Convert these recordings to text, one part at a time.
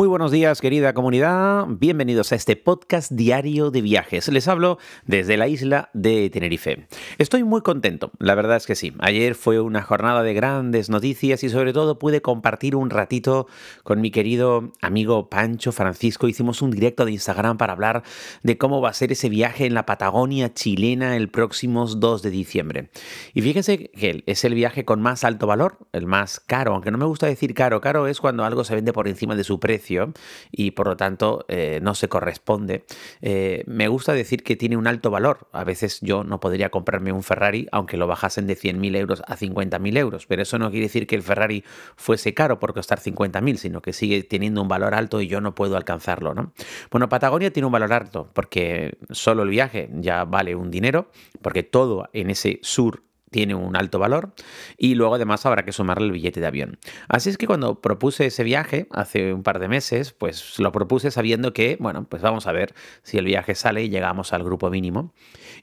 Muy buenos días querida comunidad, bienvenidos a este podcast diario de viajes. Les hablo desde la isla de Tenerife. Estoy muy contento, la verdad es que sí. Ayer fue una jornada de grandes noticias y sobre todo pude compartir un ratito con mi querido amigo Pancho Francisco. Hicimos un directo de Instagram para hablar de cómo va a ser ese viaje en la Patagonia chilena el próximo 2 de diciembre. Y fíjense que es el viaje con más alto valor, el más caro, aunque no me gusta decir caro, caro es cuando algo se vende por encima de su precio y por lo tanto eh, no se corresponde. Eh, me gusta decir que tiene un alto valor. A veces yo no podría comprarme un Ferrari aunque lo bajasen de 100.000 euros a 50.000 euros, pero eso no quiere decir que el Ferrari fuese caro por costar 50.000, sino que sigue teniendo un valor alto y yo no puedo alcanzarlo. ¿no? Bueno, Patagonia tiene un valor alto porque solo el viaje ya vale un dinero, porque todo en ese sur tiene un alto valor y luego además habrá que sumarle el billete de avión. Así es que cuando propuse ese viaje hace un par de meses, pues lo propuse sabiendo que, bueno, pues vamos a ver si el viaje sale y llegamos al grupo mínimo.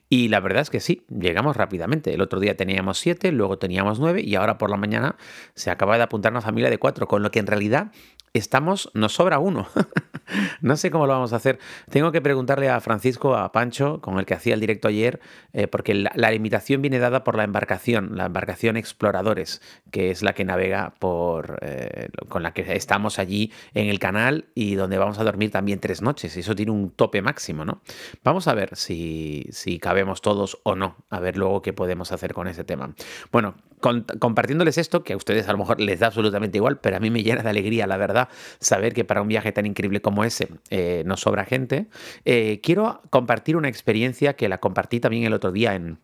Y la verdad es que sí, llegamos rápidamente. El otro día teníamos siete, luego teníamos nueve y ahora por la mañana se acaba de apuntar una familia de cuatro, con lo que en realidad estamos, nos sobra uno. no sé cómo lo vamos a hacer. Tengo que preguntarle a Francisco, a Pancho, con el que hacía el directo ayer, eh, porque la, limitación viene dada por la embarcación, la embarcación Exploradores, que es la que navega por, eh, con la que estamos allí en el canal y donde vamos a dormir también tres noches. Eso tiene un tope máximo, ¿no? Vamos a ver si, si cabemos todos o no, a ver luego qué podemos hacer con ese tema. Bueno, compartiéndoles esto, que a ustedes a lo mejor les da absolutamente igual, pero a mí me llena de alegría, la verdad, saber que para un viaje tan increíble como ese eh, nos sobra gente. Eh, quiero compartir una experiencia que la compartí también el otro día en,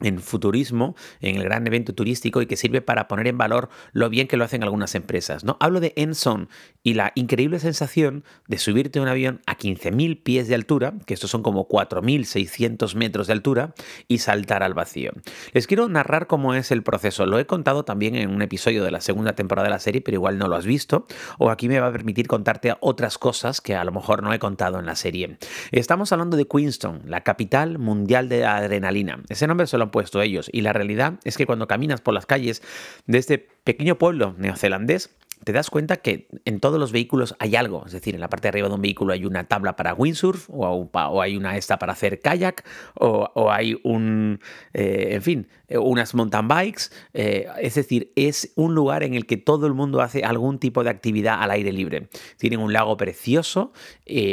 en futurismo, en el gran evento turístico y que sirve para poner en valor lo bien que lo hacen algunas empresas. ¿no? Hablo de Enson y la increíble sensación de subirte a un avión a 15.000 pies de altura, que estos son como 4.600 metros de altura, y saltar al vacío. Les quiero narrar cómo es el proceso. Lo he contado también en un episodio de la segunda temporada de la serie, pero igual no lo has visto, o aquí me va a permitir contarte otras cosas que a lo mejor no he contado en la serie. Estamos hablando de Queenstown, la capital mundial de adrenalina. Ese nombre se lo puesto ellos. Y la realidad es que cuando caminas por las calles de este pequeño pueblo neozelandés, te das cuenta que en todos los vehículos hay algo. Es decir, en la parte de arriba de un vehículo hay una tabla para windsurf, o, hay una esta para hacer kayak, o, hay un, eh, en fin, unas mountain bikes. Eh, es decir, es un lugar en el que todo el mundo hace algún tipo de actividad al aire libre. Tienen un lago precioso,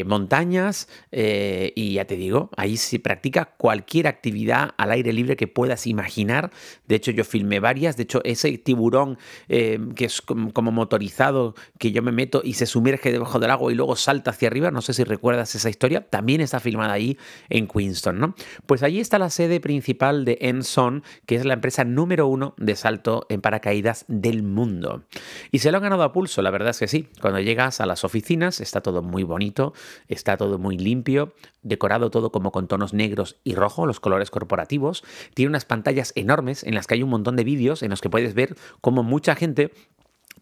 montañas, y ya te digo, ahí se practica cualquier actividad al aire libre que puedas imaginar. De hecho, yo filmé varias. De hecho, ese tiburón que es como motor que yo me meto y se sumerge debajo del agua y luego salta hacia arriba. No sé si recuerdas esa historia. También está filmada ahí en Queenston, ¿no? Pues allí está la sede principal de Enson, que es la empresa número uno de salto en paracaídas del mundo. Y se lo han ganado a pulso, la verdad es que sí. Cuando llegas a las oficinas está todo muy bonito, está todo muy limpio, decorado todo como con tonos negros y rojo, los colores corporativos. Tiene unas pantallas enormes en las que hay un montón de vídeos en los que puedes ver cómo mucha gente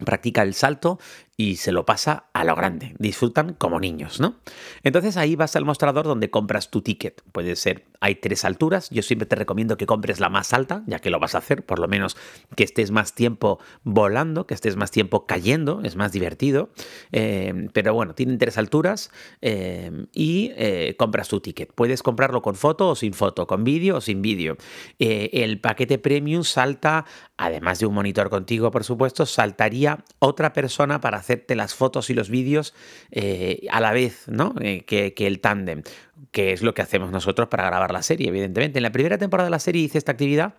practica el salto y se lo pasa a lo grande. Disfrutan como niños, ¿no? Entonces ahí vas al mostrador donde compras tu ticket. Puede ser, hay tres alturas. Yo siempre te recomiendo que compres la más alta, ya que lo vas a hacer, por lo menos que estés más tiempo volando, que estés más tiempo cayendo, es más divertido. Eh, pero bueno, tienen tres alturas eh, y eh, compras tu ticket. Puedes comprarlo con foto o sin foto, con vídeo o sin vídeo. el paquete premium salta, además de un monitor contigo, por supuesto, saltaría otra persona para hacerte las fotos y los vídeos eh, a la vez ¿no? Eh, que, que, el tándem, que es lo que hacemos nosotros para grabar la serie, evidentemente. En la primera temporada de la serie hice esta actividad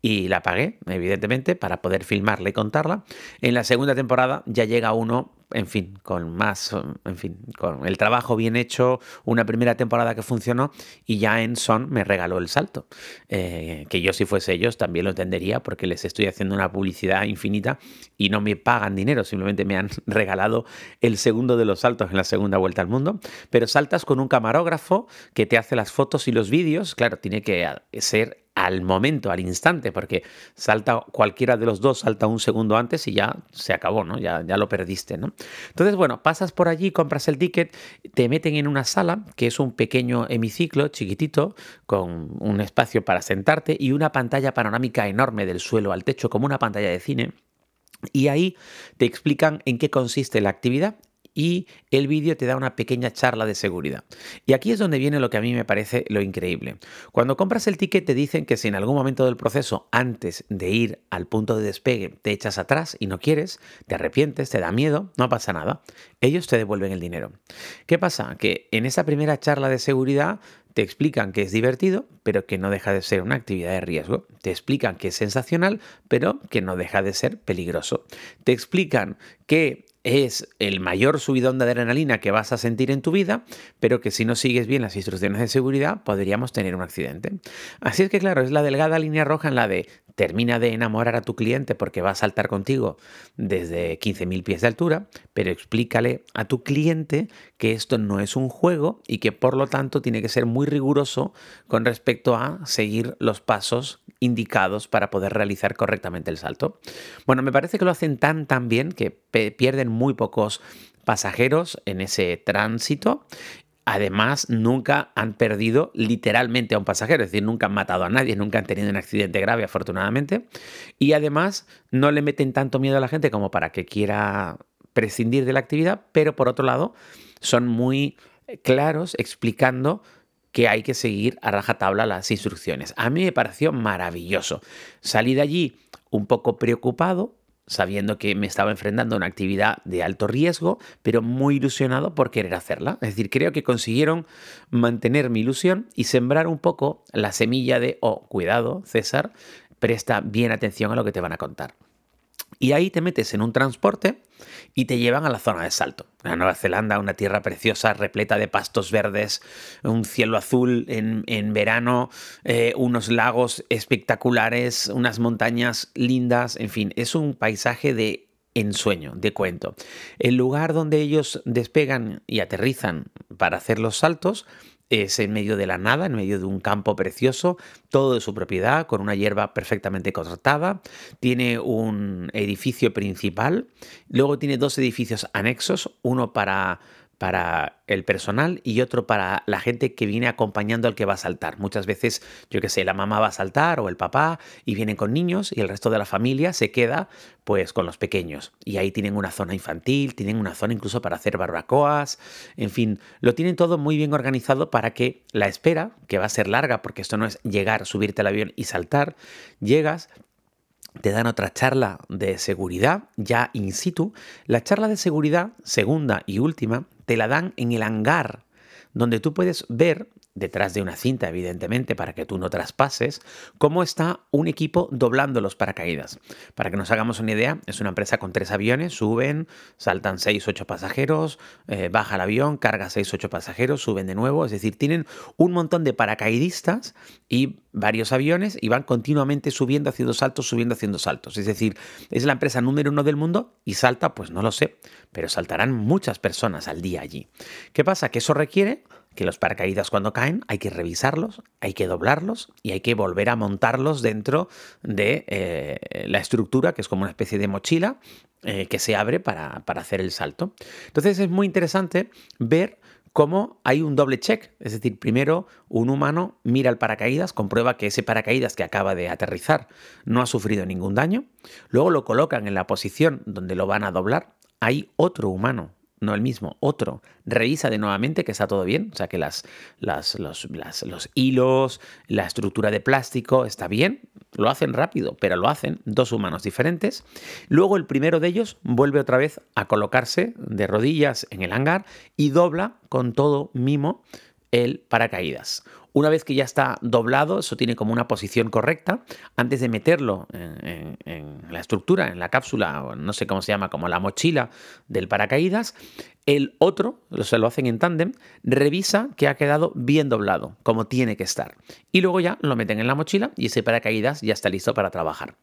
y la pagué, evidentemente, para poder filmarla y contarla. En la segunda temporada ya llega uno en fin, con más, en fin, con el trabajo bien hecho, una primera temporada que funcionó y ya en Son me regaló el salto. Eh, que yo si fuese ellos también lo entendería porque les estoy haciendo una publicidad infinita y no me pagan dinero, simplemente me han regalado el segundo de los saltos en la segunda vuelta al mundo. Pero saltas con un camarógrafo que te hace las fotos y los vídeos, claro, tiene que ser al momento, al instante, porque salta cualquiera de los dos, salta un segundo antes y ya se acabó, ¿no? Ya, ya lo perdiste, ¿no? Entonces, bueno, pasas por allí, compras el ticket, te meten en una sala, que es un pequeño hemiciclo chiquitito, con un espacio para sentarte y una pantalla panorámica enorme del suelo al techo, como una pantalla de cine. Y ahí te explican en qué consiste la actividad y el vídeo te da una pequeña charla de seguridad. Y aquí es donde viene lo que a mí me parece lo increíble. Cuando compras el ticket te dicen que si en algún momento del proceso, antes de ir al punto de despegue, te echas atrás y no quieres, te arrepientes, te da miedo, no pasa nada. Ellos te devuelven el dinero. ¿Qué pasa? Que en esa primera charla de seguridad te explican que es divertido, pero que no deja de ser una actividad de riesgo. Te explican que es sensacional, pero que no deja de ser peligroso. Te explican que es el mayor subidón de adrenalina que vas a sentir en tu vida, pero que si no sigues bien las instrucciones de seguridad podríamos tener un accidente. Así es que claro, es la delgada línea roja en la de termina de enamorar a tu cliente porque va a saltar contigo desde 15.000 pies de altura, pero explícale a tu cliente que esto no es un juego y que por lo tanto tiene que ser muy riguroso con respecto a seguir los pasos indicados para poder realizar correctamente el salto. Bueno, me parece que lo hacen tan tan bien que pierden muy pocos pasajeros en ese tránsito Además, nunca han perdido literalmente a un pasajero, es decir, nunca han matado a nadie, nunca han tenido un accidente grave, afortunadamente. Y además, no le meten tanto miedo a la gente como para que quiera prescindir de la actividad, pero por otro lado, son muy claros explicando que hay que seguir a rajatabla las instrucciones. A mí me pareció maravilloso. Salí de allí un poco preocupado sabiendo que me estaba enfrentando a una actividad de alto riesgo, pero muy ilusionado por querer hacerla. Es decir, creo que consiguieron mantener mi ilusión y sembrar un poco la semilla de, oh, cuidado, César, presta bien atención a lo que te van a contar. Y ahí te metes en un transporte y te llevan a la zona de salto. La Nueva Zelanda, una tierra preciosa, repleta de pastos verdes, un cielo azul en, verano, eh, unos lagos espectaculares, unas montañas lindas, en fin, es un paisaje de ensueño, de cuento. El lugar donde ellos despegan y aterrizan para hacer los saltos es en medio de la nada, en medio de un campo precioso, todo de su propiedad, con una hierba perfectamente cortada. Tiene un edificio principal, luego tiene dos edificios anexos, uno para para el personal y otro para la gente que viene acompañando al que va a saltar. Muchas veces, yo que sé, la mamá va a saltar o el papá y vienen con niños y el resto de la familia se queda pues con los pequeños. Y ahí tienen una zona infantil, tienen una zona incluso para hacer barbacoas, en fin, lo tienen todo muy bien organizado para que la espera, que va a ser larga porque esto no es llegar, subirte al avión y saltar, llegas, te dan otra charla de seguridad ya in situ. La charla de seguridad, segunda y última, te la dan en el hangar, donde tú puedes ver detrás de una cinta, evidentemente, para que tú no traspases, cómo está un equipo doblando los paracaídas. Para que nos hagamos una idea, es una empresa con tres aviones, suben, saltan seis, ocho pasajeros, eh, baja el avión, carga seis, ocho pasajeros, suben de nuevo, es decir, tienen un montón de paracaidistas y varios aviones y van continuamente subiendo, haciendo saltos, subiendo, haciendo saltos. Es decir, es la empresa número uno del mundo y salta, pues no lo sé, pero saltarán muchas personas al día allí. ¿Qué pasa? Que eso requiere que los paracaídas cuando caen hay que revisarlos, hay que doblarlos y hay que volver a montarlos dentro de eh, la estructura, que es como una especie de mochila eh, que se abre para, para hacer el salto. Entonces es muy interesante ver cómo hay un doble check. Es decir, primero un humano mira el paracaídas, comprueba que ese paracaídas que acaba de aterrizar no ha sufrido ningún daño, luego lo colocan en la posición donde lo van a doblar. Hay otro humano no el mismo, otro, revisa de nuevamente que está todo bien, o sea que las, las, los, los hilos, la estructura de plástico está bien, lo hacen rápido, pero lo hacen dos humanos diferentes. Luego el primero de ellos vuelve otra vez a colocarse de rodillas en el hangar y dobla con todo mimo el paracaídas. Una vez que ya está doblado, eso tiene como una posición correcta, antes de meterlo en, la estructura, en la cápsula, o no sé cómo se llama, como la mochila del paracaídas, el otro, se lo hacen en tándem, revisa que ha quedado bien doblado, como tiene que estar. Y luego ya lo meten en la mochila y ese paracaídas ya está listo para trabajar.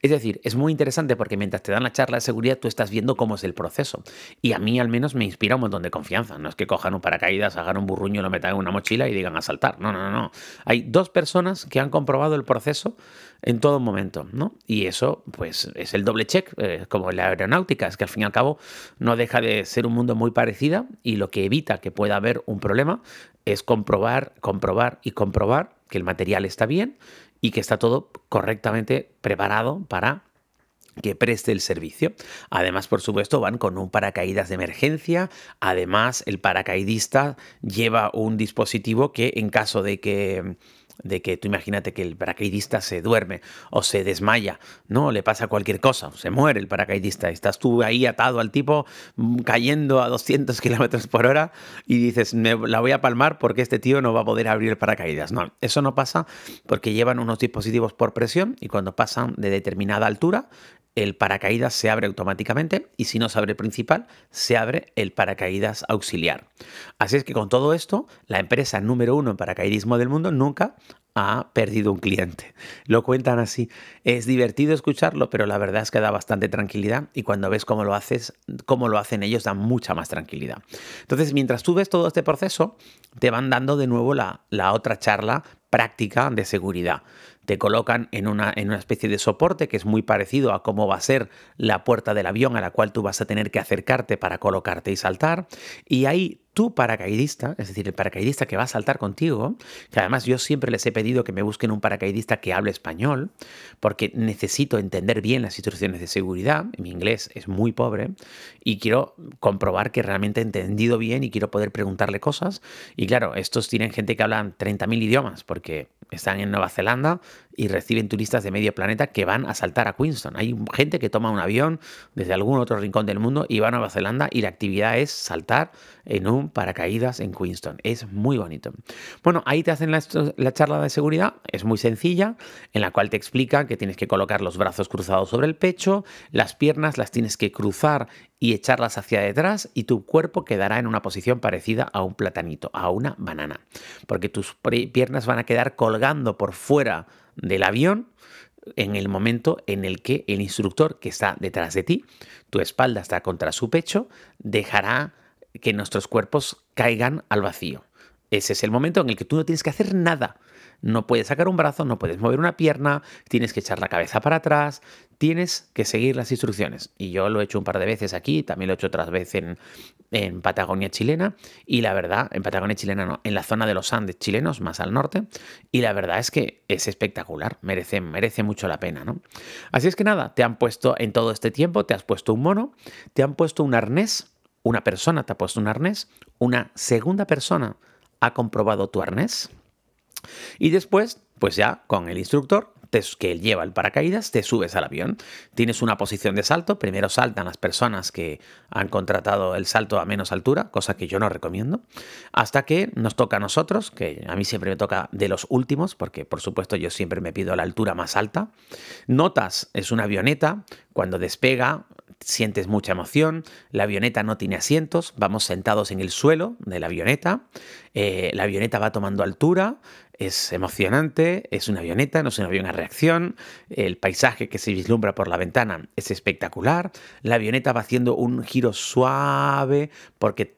Es decir, es muy interesante porque mientras te dan la charla de seguridad tú estás viendo cómo es el proceso. Y a mí al menos me inspira un montón de confianza. No es que cojan un paracaídas, hagan un burruño, lo metan en una mochila y digan a saltar. No, no no, no. Hay dos personas que han comprobado el proceso en todo momento, ¿no? Y eso, pues, es el doble check, eh, como en la aeronáutica, es que al fin y al cabo no deja de ser un mundo muy parecido y lo que evita que pueda haber un problema es comprobar, comprobar y comprobar que el material está bien y que está todo correctamente preparado para que preste el servicio. Además, por supuesto, van con un paracaídas de emergencia. Además, el paracaidista lleva un dispositivo que en caso de que de que tú imagínate que el paracaidista se duerme o se desmaya, no, le pasa cualquier cosa, se muere el paracaidista, estás tú ahí atado al tipo mm, cayendo a 200 kilómetros por hora y dices, me la voy a palmar porque este tío no va a poder abrir el paracaídas. No, eso no pasa porque llevan unos dispositivos por presión y cuando pasan de determinada altura, el paracaídas se abre automáticamente y si no se abre el principal, se abre el paracaídas auxiliar. Así es que con todo esto, la empresa número uno en paracaidismo del mundo nunca ha perdido un cliente. Lo cuentan así. Es divertido escucharlo, pero la verdad es que da bastante tranquilidad y cuando ves cómo lo haces, cómo lo hacen ellos, da mucha más tranquilidad. Entonces, mientras tú ves todo este proceso, te van dando de nuevo la, la otra charla práctica de seguridad te colocan en una, en una especie de soporte que es muy parecido a cómo va a ser la puerta del avión a la cual tú vas a tener que acercarte para colocarte y saltar. Y ahí tu paracaidista, es decir, el paracaidista que va a saltar contigo, que además yo siempre les he pedido que me busquen un paracaidista que hable español, porque necesito entender bien las instrucciones de seguridad, mi inglés es muy pobre, y quiero comprobar que realmente he entendido bien y quiero poder preguntarle cosas. Y claro, estos tienen gente que hablan 30.000 idiomas, porque están en Nueva Zelanda y reciben turistas de medio planeta que van a saltar a Queenstown. Hay gente que toma un avión desde algún otro rincón del mundo y va a Nueva Zelanda y la actividad es saltar en un paracaídas en Queenstown. Es muy bonito. Bueno, ahí te hacen la, charla de seguridad, es muy sencilla, en la cual te explican que tienes que colocar los brazos cruzados sobre el pecho, las piernas las tienes que cruzar y echarlas hacia detrás y tu cuerpo quedará en una posición parecida a un platanito, a una banana, porque tus piernas van a quedar colgando por fuera del avión en el momento en el que el instructor que está detrás de ti, tu espalda está contra su pecho, dejará que nuestros cuerpos caigan al vacío. Ese es el momento en el que tú no tienes que hacer nada. No puedes sacar un brazo, no puedes mover una pierna, tienes que echar la cabeza para atrás, tienes que seguir las instrucciones. Y yo lo he hecho un par de veces aquí, también lo he hecho otras veces en, Patagonia chilena. Y la verdad, en Patagonia chilena no, en la zona de los Andes chilenos, más al norte. Y la verdad es que es espectacular, merece, merece mucho la pena, ¿no? Así es que nada, te han puesto en todo este tiempo, te has puesto un mono, te han puesto un arnés una persona te ha puesto un arnés, una segunda persona ha comprobado tu arnés y después, pues ya con el instructor que lleva el paracaídas, te subes al avión. Tienes una posición de salto. Primero saltan las personas que han contratado el salto a menos altura, cosa que yo no recomiendo. Hasta que nos toca a nosotros, que a mí siempre me toca de los últimos, porque por supuesto yo siempre me pido la altura más alta. Notas es una avioneta. Cuando despega, sientes mucha emoción, la avioneta no tiene asientos, vamos sentados en el suelo de la avioneta, eh, la avioneta va tomando altura, es emocionante, es una avioneta, no es un avión reacción, el paisaje que se vislumbra por la ventana es espectacular, la avioneta va haciendo un giro suave porque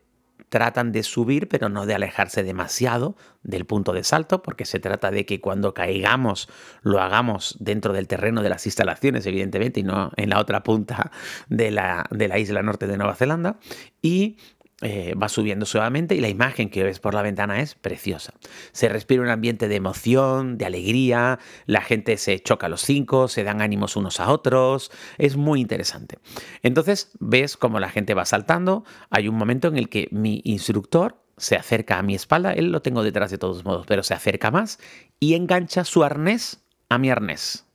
tratan de subir, pero no de alejarse demasiado del punto de salto, porque se trata de que cuando caigamos lo hagamos dentro del terreno de las instalaciones, evidentemente, y no en la otra punta de la, de la isla norte de Nueva Zelanda. Y eh, va subiendo suavemente y la imagen que ves por la ventana es preciosa. Se respira un ambiente de emoción, de alegría, la gente se choca a los cinco, se dan ánimos unos a otros, es muy interesante. Entonces ves cómo la gente va saltando, hay un momento en el que mi instructor se acerca a mi espalda, él lo tengo detrás de todos modos, pero se acerca más y engancha su arnés a mi arnés.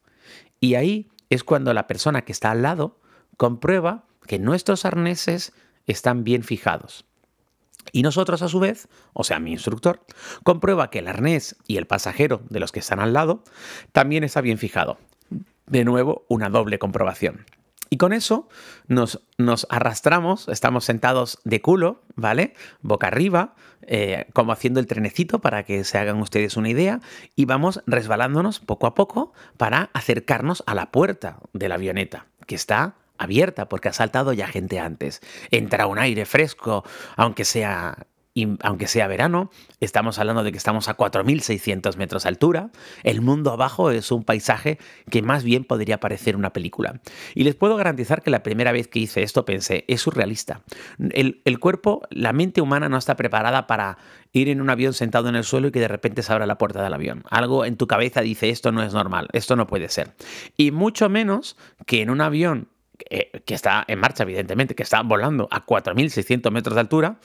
Y ahí es cuando la persona que está al lado comprueba que nuestros arneses están bien fijados. Y nosotros a su vez, o sea, mi instructor, comprueba que el arnés y el pasajero de los que están al lado también está bien fijado. De nuevo, una doble comprobación. Y con eso nos, nos arrastramos, estamos sentados de culo, ¿vale? Boca arriba, eh, como haciendo el trenecito para que se hagan ustedes una idea, y vamos resbalándonos poco a poco para acercarnos a la puerta de la avioneta, que está abierta porque ha saltado ya gente antes. Entra un aire fresco, aunque sea aunque sea verano, estamos hablando de que estamos a 4.600 metros de altura. El mundo abajo es un paisaje que más bien podría parecer una película. Y les puedo garantizar que la primera vez que hice esto pensé, es surrealista. El cuerpo, la mente humana no está preparada para ir en un avión sentado en el suelo y que de repente se abra la puerta del avión. Algo en tu cabeza dice, esto no es normal, esto no puede ser. Y mucho menos que en un avión eh, que está en marcha, evidentemente, que está volando a 4.600 metros de altura,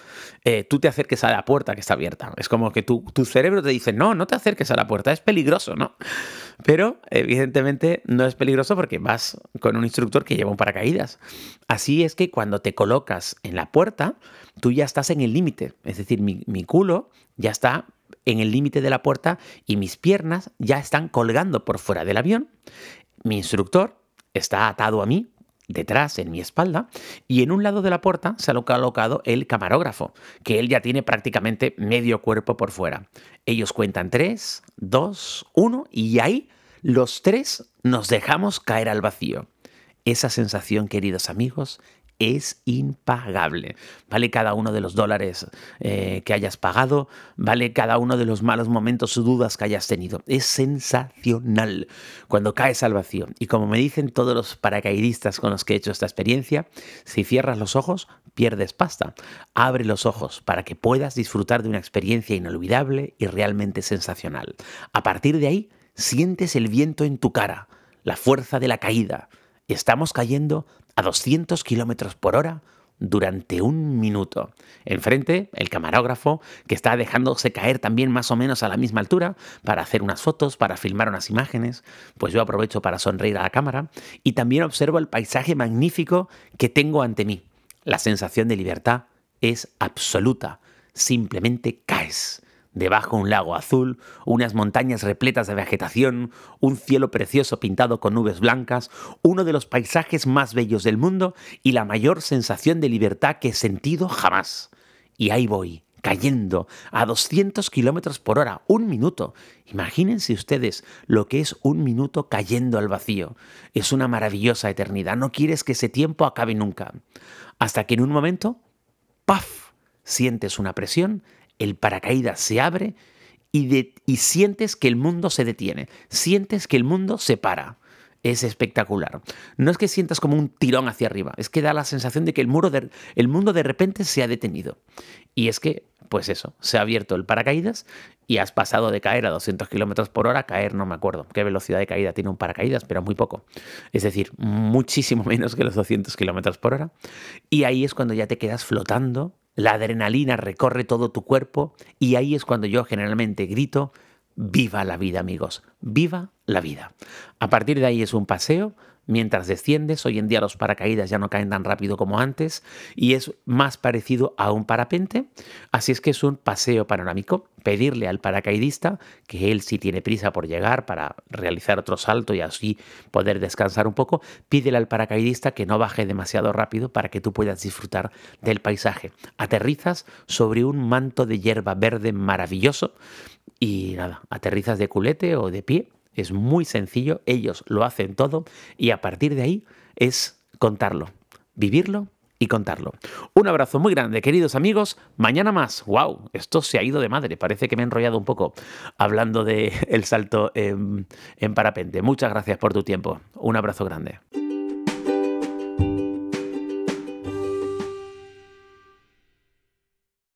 eh, tú te acerques a la puerta que está abierta. Es como que tu, tu cerebro te dice, no, no te acerques a la puerta, es peligroso, ¿no? Pero evidentemente no es peligroso porque vas con un instructor que lleva un paracaídas. Así es que cuando te colocas en la puerta, tú ya estás en el límite. Es decir, mi, mi culo ya está en el límite de la puerta y mis piernas ya están colgando por fuera del avión. Mi instructor está atado a mí detrás, en mi espalda, y en un lado de la puerta se ha colocado el camarógrafo, que él ya tiene prácticamente medio cuerpo por fuera. Ellos cuentan tres, dos, uno, y ahí los tres nos dejamos caer al vacío. Esa sensación, queridos amigos, es impagable. Vale cada uno de los dólares eh, que hayas pagado, vale cada uno de los malos momentos o dudas que hayas tenido. Es sensacional cuando caes al vacío. Y como me dicen todos los paracaidistas con los que he hecho esta experiencia, si cierras los ojos, pierdes pasta. Abre los ojos para que puedas disfrutar de una experiencia inolvidable y realmente sensacional. A partir de ahí, sientes el viento en tu cara, la fuerza de la caída. Estamos cayendo a 200 kilómetros por hora durante un minuto. Enfrente, el camarógrafo, que está dejándose caer también más o menos a la misma altura para hacer unas fotos, para filmar unas imágenes, pues yo aprovecho para sonreír a la cámara y también observo el paisaje magnífico que tengo ante mí. La sensación de libertad es absoluta. Simplemente caes Debajo un lago azul, unas montañas repletas de vegetación, un cielo precioso pintado con nubes blancas, uno de los paisajes más bellos del mundo y la mayor sensación de libertad que he sentido jamás. Y ahí voy, cayendo a 200 kilómetros por hora, un minuto. Imagínense ustedes lo que es un minuto cayendo al vacío. Es una maravillosa eternidad. No quieres que ese tiempo acabe nunca. Hasta que en un momento, ¡paf! sientes una presión el paracaídas se abre y, sientes que el mundo se detiene, sientes que el mundo se para. Es espectacular. No es que sientas como un tirón hacia arriba, es que da la sensación de que el, muro el mundo de repente se ha detenido. Y es que, pues eso, se ha abierto el paracaídas y has pasado de caer a 200 kilómetros por hora a caer, no me acuerdo qué velocidad de caída tiene un paracaídas, pero muy poco. Es decir, muchísimo menos que los 200 kilómetros por hora. Y ahí es cuando ya te quedas flotando la adrenalina recorre todo tu cuerpo y ahí es cuando yo generalmente grito, viva la vida amigos, viva la vida. A partir de ahí es un paseo mientras desciendes. Hoy en día los paracaídas ya no caen tan rápido como antes y es más parecido a un parapente. Así es que es un paseo panorámico. Pedirle al paracaidista que él si tiene prisa por llegar para realizar otro salto y así poder descansar un poco, pídele al paracaidista que no baje demasiado rápido para que tú puedas disfrutar del paisaje. Aterrizas sobre un manto de hierba verde maravilloso y nada, aterrizas de culete o de pie es muy sencillo, ellos lo hacen todo y a partir de ahí es contarlo, vivirlo y contarlo. Un abrazo muy grande, queridos amigos. Mañana más. ¡Wow! Esto se ha ido de madre. Parece que me he enrollado un poco hablando del el salto en parapente. Muchas gracias por tu tiempo. Un abrazo grande.